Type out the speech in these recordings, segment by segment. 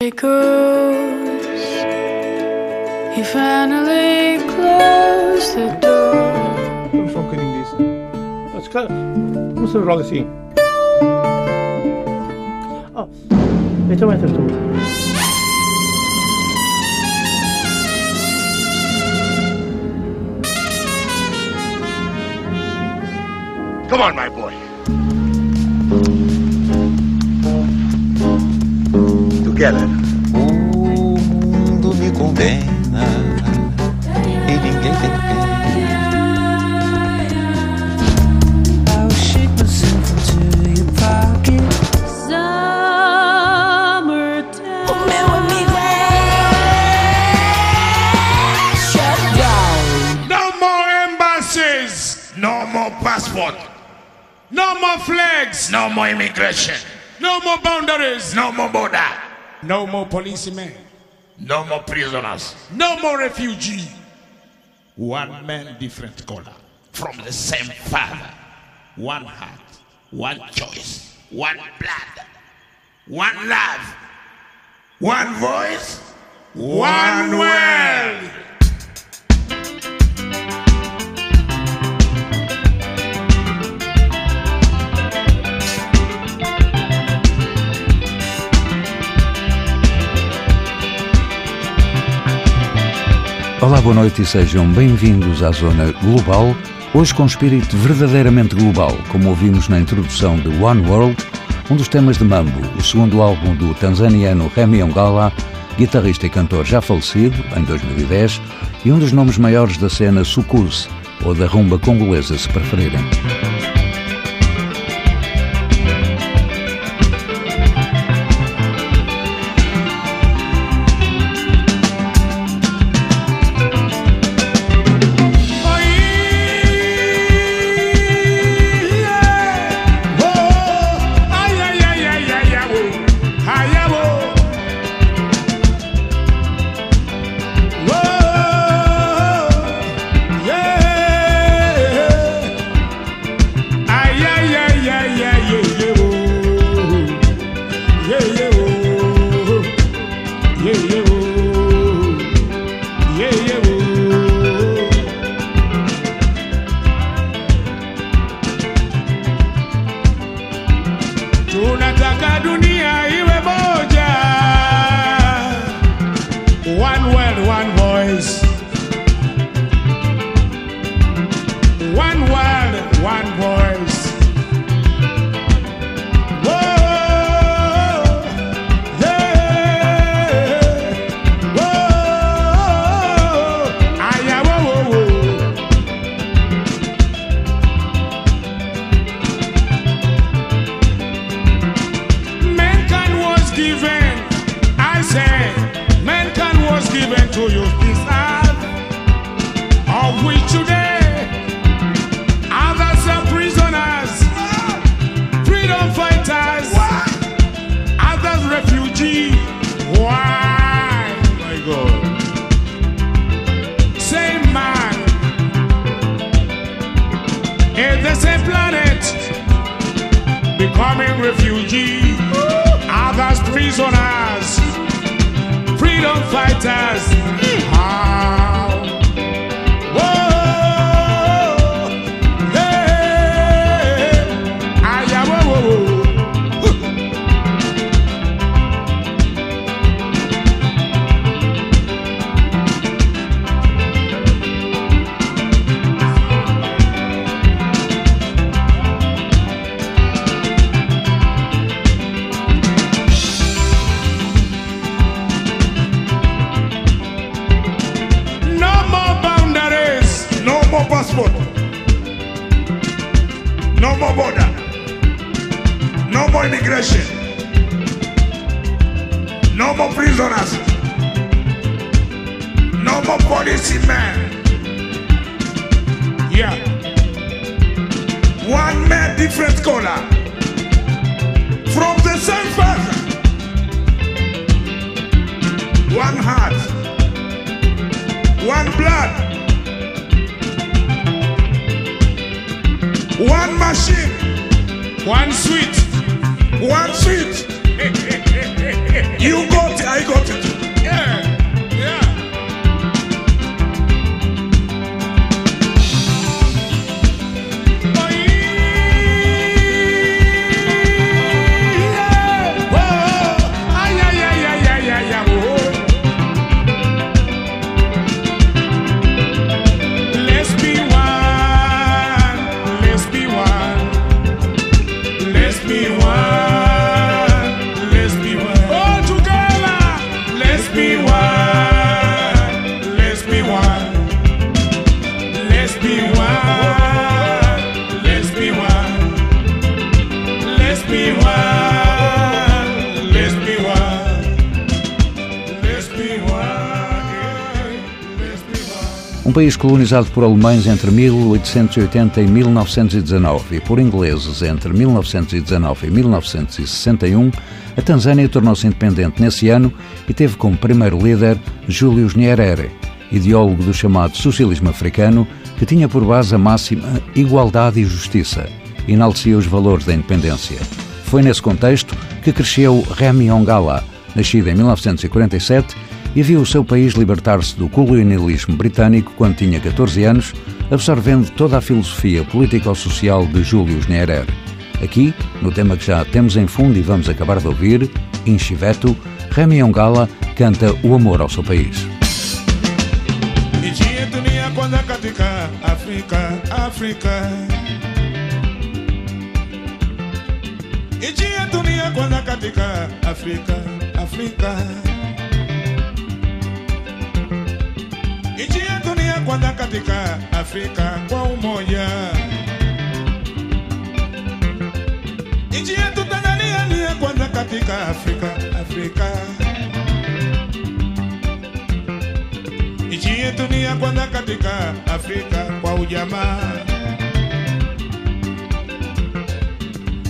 It goes. He finally closed the door. I'm fucking in That's No, scala. What's so roll sì. Oh. Metto metto tu. Come on, my boy. Together. O mundo me condena e ninguém tem pena. I'll shake myself into your pocket. Summertime. O meu amigo é shut down. No more embassies. No more passport. No more flags. No more immigration. No more boundaries. No more border. No more policemen. No more prisoners. No more refugee. One man, different color. From the same father. One heart. One choice. One blood. One love. One voice. One world. Olá, boa noite e sejam bem-vindos à Zona Global, hoje com espírito verdadeiramente global, como ouvimos na introdução de One World, um dos temas de Mambo, o segundo álbum do tanzaniano Remy Ongala, guitarrista e cantor já falecido, em 2010, e um dos nomes maiores da cena Sucuse, ou da rumba congolesa, se preferirem. País colonizado por alemães entre 1880 e 1919 e por ingleses entre 1919 e 1961, a Tanzânia tornou-se independente nesse ano e teve como primeiro líder Julius Nyerere, ideólogo do chamado socialismo africano, que tinha por base a máxima igualdade e justiça, e enaltecia os valores da independência. Foi nesse contexto que cresceu Remy Ongala, nascido em 1947 e viu o seu país libertar-se do colonialismo britânico quando tinha 14 anos, absorvendo toda a filosofia político-social de Julius Nyerere. Aqui, no tema que já temos em fundo e vamos acabar de ouvir, Inchiveto, Remy Ongala canta o amor ao seu país. Africa, Africa. katika Afrika, Afrika. Nchi yetu ni ya kwanza katika Afrika kwa umoja. Nchi yetu Tanzania ni ya kwanza katika Afrika, Afrika. Nchi yetu ni ya kwanza katika Afrika kwa ujamaa.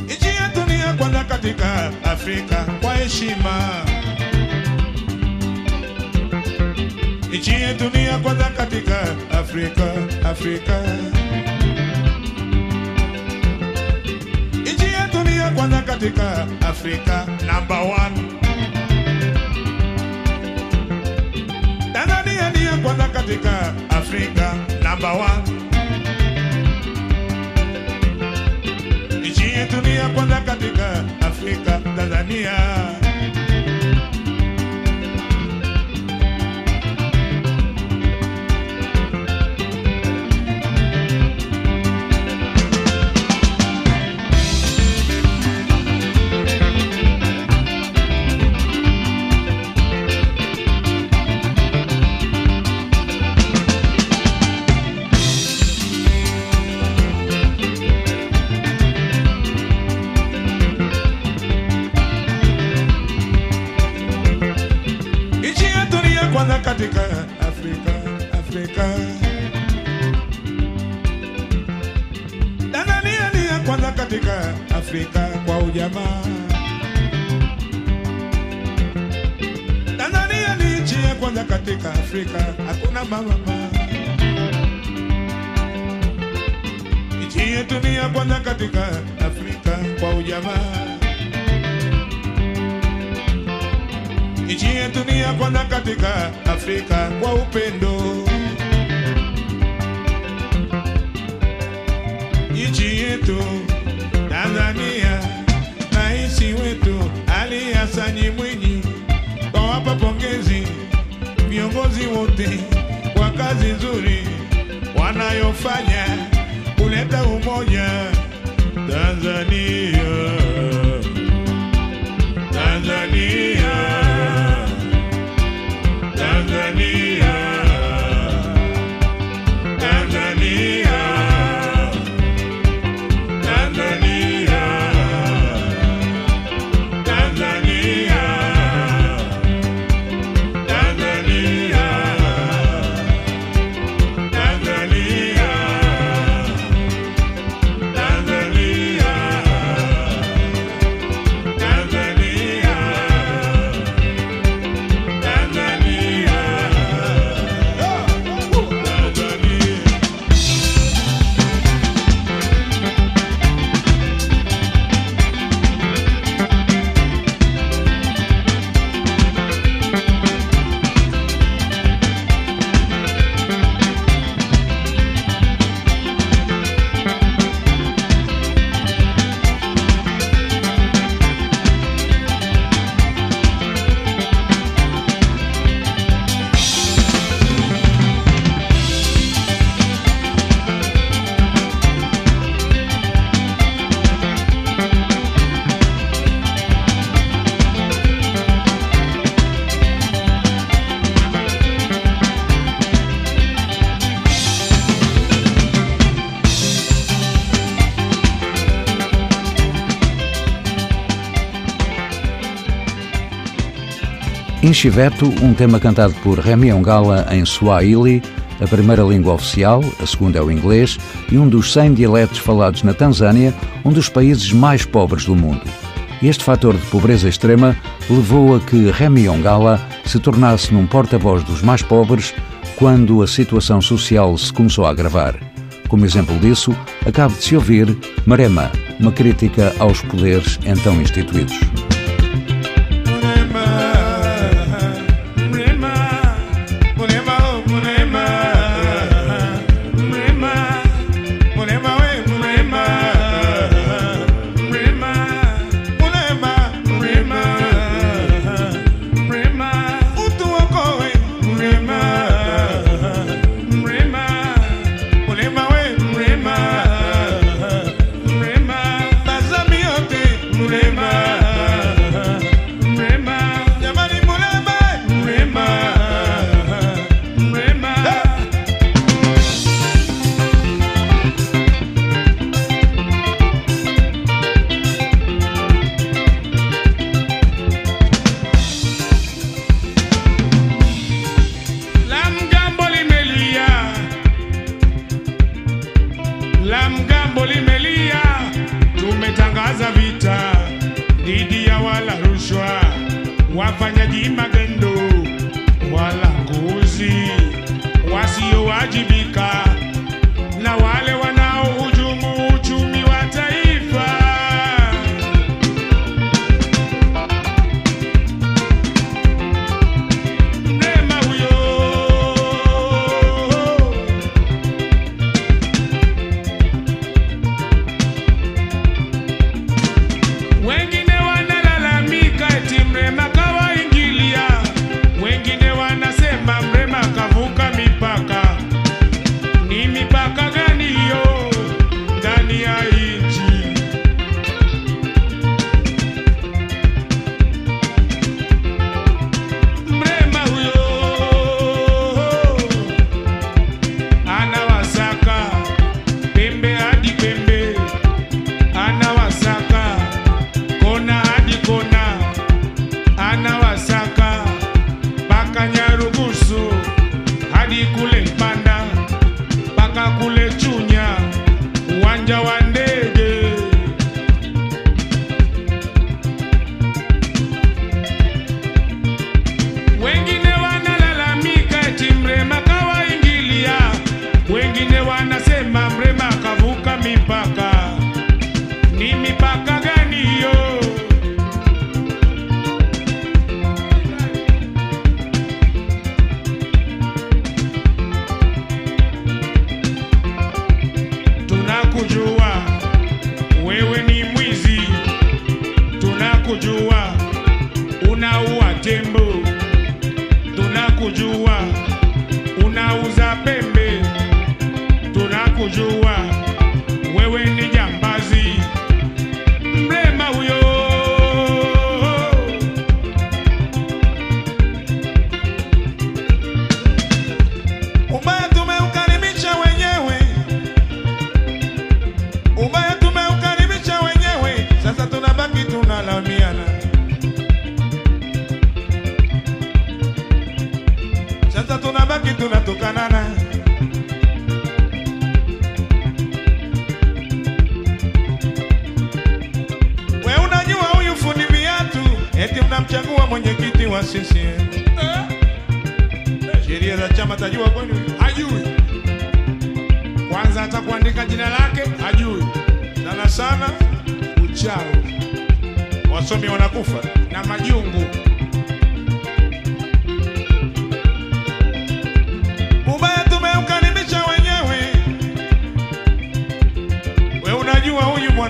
Nchi yetu ni ya kwanza katika Afrika kwa heshima. Nchi yetu ni ya kwanza katika Afrika, Afrika. Nchi yetu ni ya kwanza katika Afrika, number one. Tanzania ni ya kwanza katika Afrika, number one. Nchi yetu ni ya kwanza katika Afrika, Tanzania. Kwa ujamaa. Tanzania ni nchi ya kwanza katika Afrika, hakuna mama. Nchi yetu ni ya kwanza katika Afrika kwa ujamaa. Nchi yetu ni ya kwanza katika Afrika kwa upendo. Nchi yetu wote kwa kazi nzuri wanayofanya kuleta umoja Tanzania. Inchiveto, um tema cantado por Remy Ongala em Swahili, a primeira língua oficial, a segunda é o inglês e um dos 100 dialetos falados na Tanzânia, um dos países mais pobres do mundo. Este fator de pobreza extrema levou a que Remy Ongala se tornasse num porta-voz dos mais pobres quando a situação social se começou a agravar. Como exemplo disso, acaba de se ouvir Marema, uma crítica aos poderes então instituídos. Na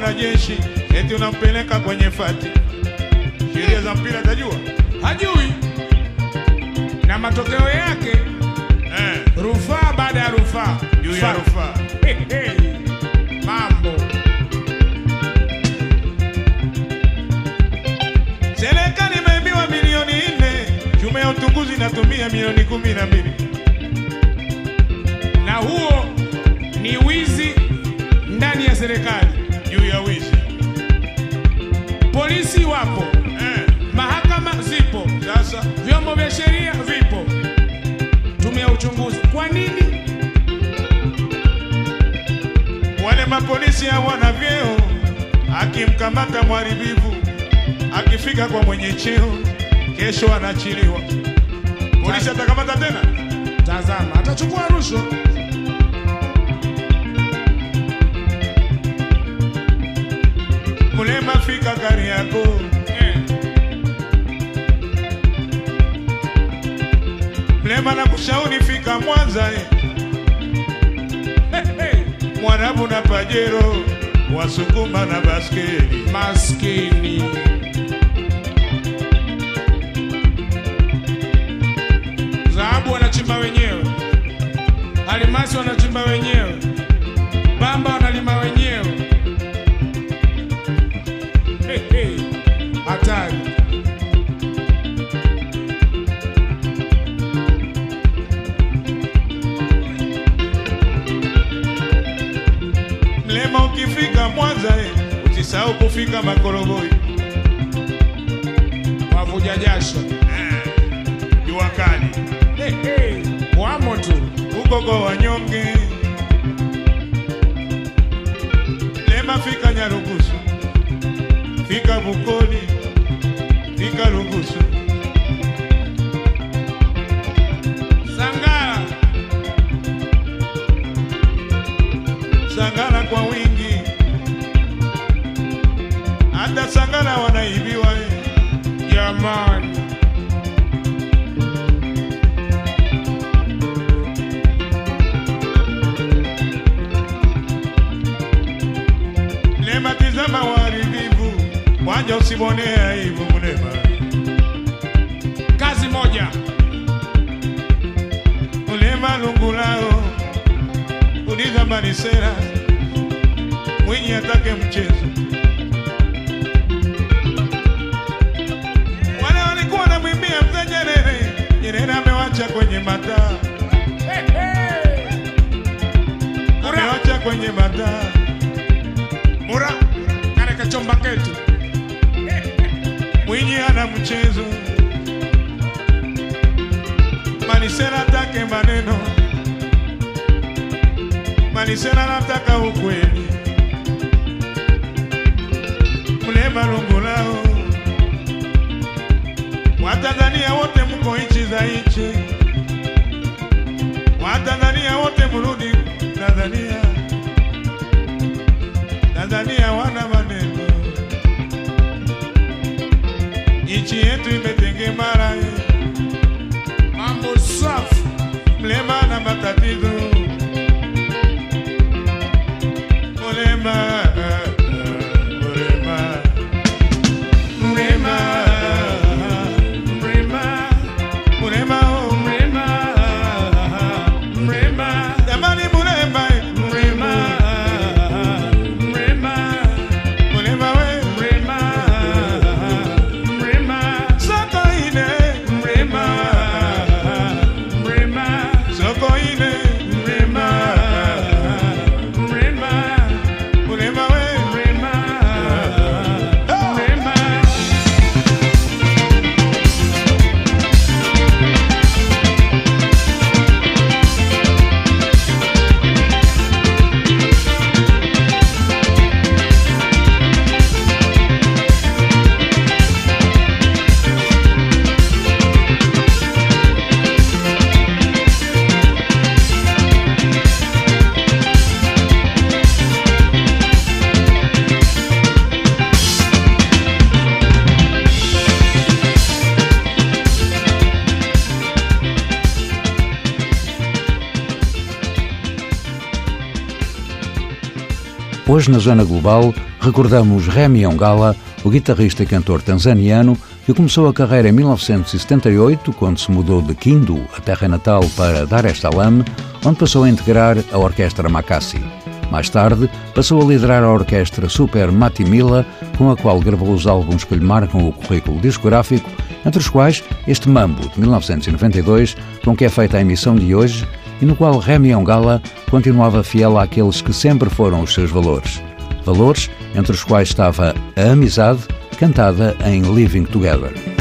mwanajeshi eti unampeleka kwenye fati. Sheria za mpira tajua? Hajui. Na matokeo yake eh, rufaa baada ya rufaa juu ya rufaa. Hey, hey. Mambo. Serikali imeibiwa milioni nne, tume ya uchunguzi inatumia milioni kumi na mbili na huo ni wizi ndani ya serikali Kwa nini Wale mapolisi hawana vyeo, akimkamata mwaribivu akifika kwa mwenye cheo, kesho anachiliwa. Polisi atakamata tena? Tazama, atachukua rushwa. Mulema fika gari yako Mlema na kushauri fika Mwanza eh. Mwarabu na pajero Wasukuma na baskeli Maskini. Dhahabu wanachimba wenyewe, almasi wanachimba wenyewe, Mwanza eh, usisahau kufika Makorogoi Wavuja jasho. jua kali Hey, hey. Wamo tu. huko wanyonge. Lema fika Nyarugusu, fika Bukoli, fika Rugusu, usibonee aibu Mlema. Kazi moja. Ulema lungulao uliza Manisera Mwinyi atake mchezo. Wale walikuwa wanamwimbia mzee Nyerere, Nyerere amewacha kwenye mataa, amewacha kwenye mataa. Mura. kare kachomba ketu. Mwinyi ana mchezo, Manisela atake maneno, Manisela nataka ukweli. Mlema lungulao, Watanzania wote mko nchi za nchi, Watanzania wote mrudi Tanzania, Tanzania wana nchi yetu imetengemara, eh. Mambo safi. mlema na matatizo, mlema Hoje, na Zona Global, recordamos Remy Ongala, o guitarrista e cantor tanzaniano que começou a carreira em 1978, quando se mudou de Kindu, a terra natal, para Dar es Salaam, onde passou a integrar a Orquestra Makassi. Mais tarde, passou a liderar a orquestra Super Matimila, com a qual gravou os álbuns que lhe marcam o currículo discográfico, entre os quais este Mambo, de 1992, com que é feita a emissão de hoje, e no qual Remy Ongala continuava fiel àqueles que sempre foram os seus valores. Valores entre os quais estava a amizade, cantada em Living Together.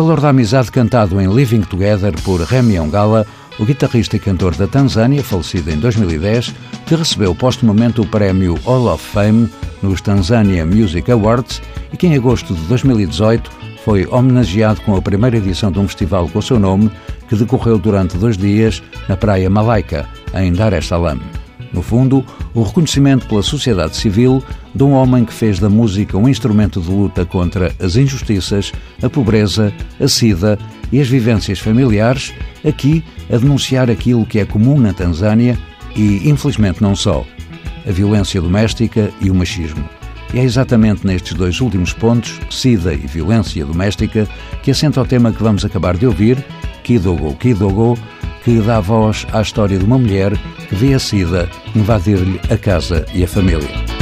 Valor da amizade cantado em Living Together por Remy Ongala, o guitarrista e cantor da Tanzânia, falecido em 2010, que recebeu postumamente o prémio Hall of Fame nos Tanzania Music Awards e que em agosto de 2018 foi homenageado com a primeira edição de um festival com o seu nome, que decorreu durante dois dias na Praia Malaika, em Dar es Salaam. No fundo, o reconhecimento pela sociedade civil de um homem que fez da música um instrumento de luta contra as injustiças, a pobreza, a sida e as vivências familiares, aqui a denunciar aquilo que é comum na Tanzânia e, infelizmente, não só: a violência doméstica e o machismo. E é exatamente nestes dois últimos pontos, SIDA e violência doméstica, que assenta o tema que vamos acabar de ouvir, Kidogo Kidogo, que dá voz à história de uma mulher que vê a SIDA invadir-lhe a casa e a família.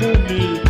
booty.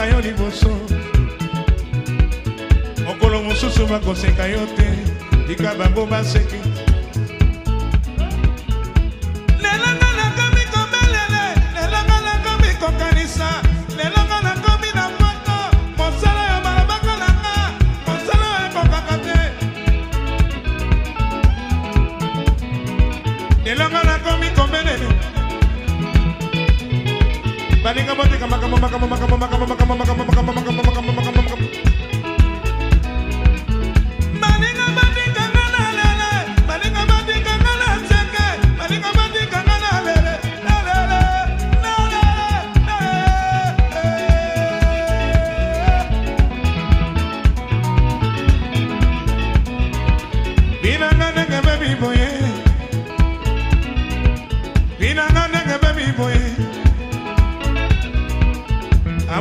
Bakoseka yo liboso. mokolo mosusu bakoseka yo te tika bango baseki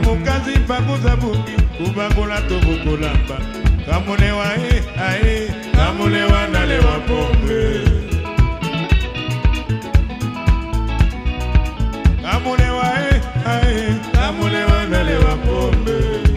amokazi mpakuza bungi kubakola to bokolamba kamolewa e eh, ae ah, eh, kamolewa nalewa pombe. Kamolewa e eh, ae ah, kamolewa nalewa pombe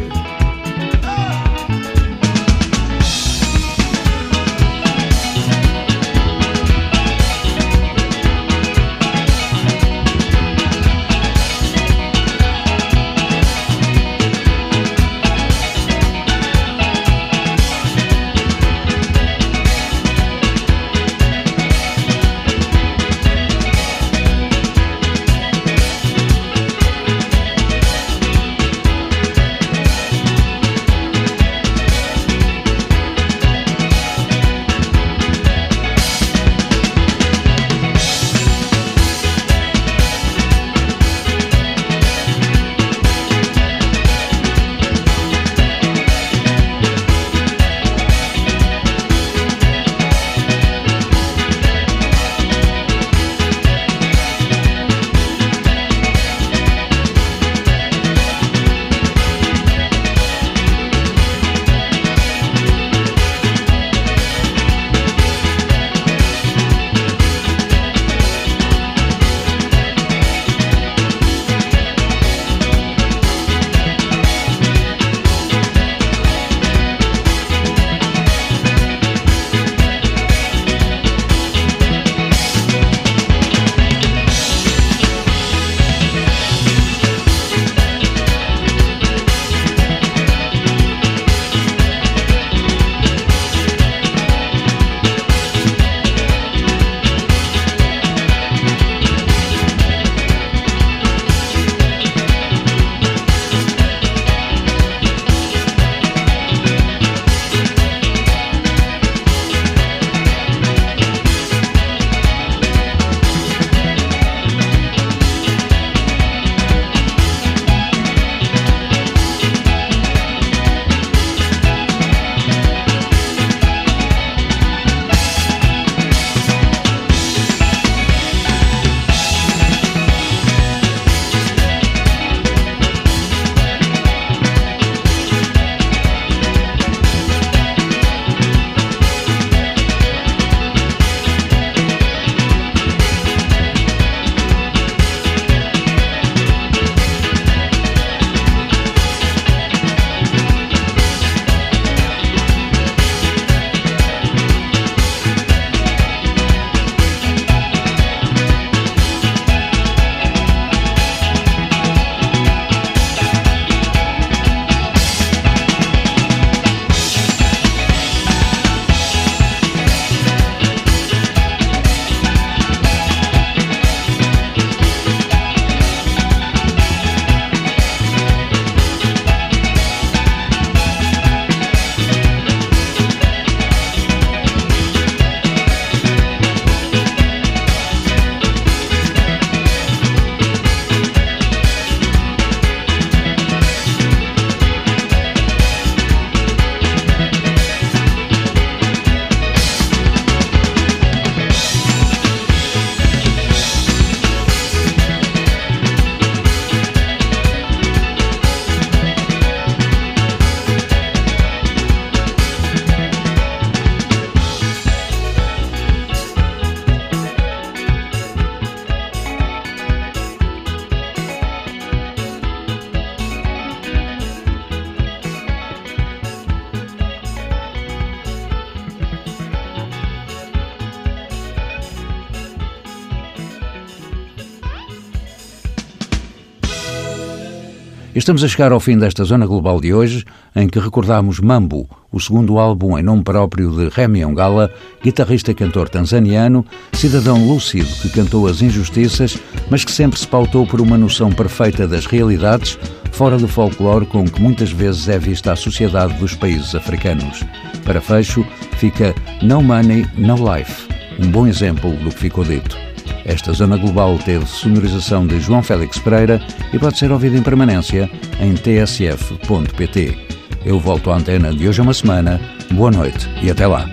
Estamos a chegar ao fim desta Zona Global de hoje, em que recordamos Mambo, o segundo álbum em nome próprio de Remy Ongala, guitarrista e cantor tanzaniano, cidadão lúcido que cantou as injustiças, mas que sempre se pautou por uma noção perfeita das realidades, fora do folclore com que muitas vezes é vista a sociedade dos países africanos. Para fecho, fica No Money, No Life, um bom exemplo do que ficou dito. Esta zona global teve sonorização de João Félix Pereira e pode ser ouvida em permanência em tsf.pt. Eu volto à antena de hoje a uma semana. Boa noite e até lá.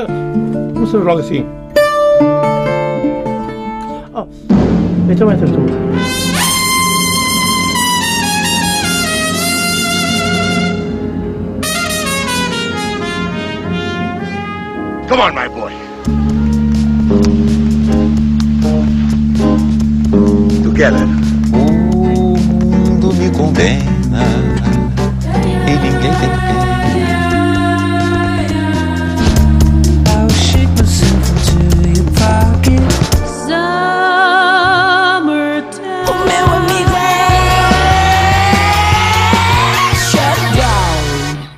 Cara, começamos logo assim. Oh, então entras tu. Come on, my boy. O mundo me condena.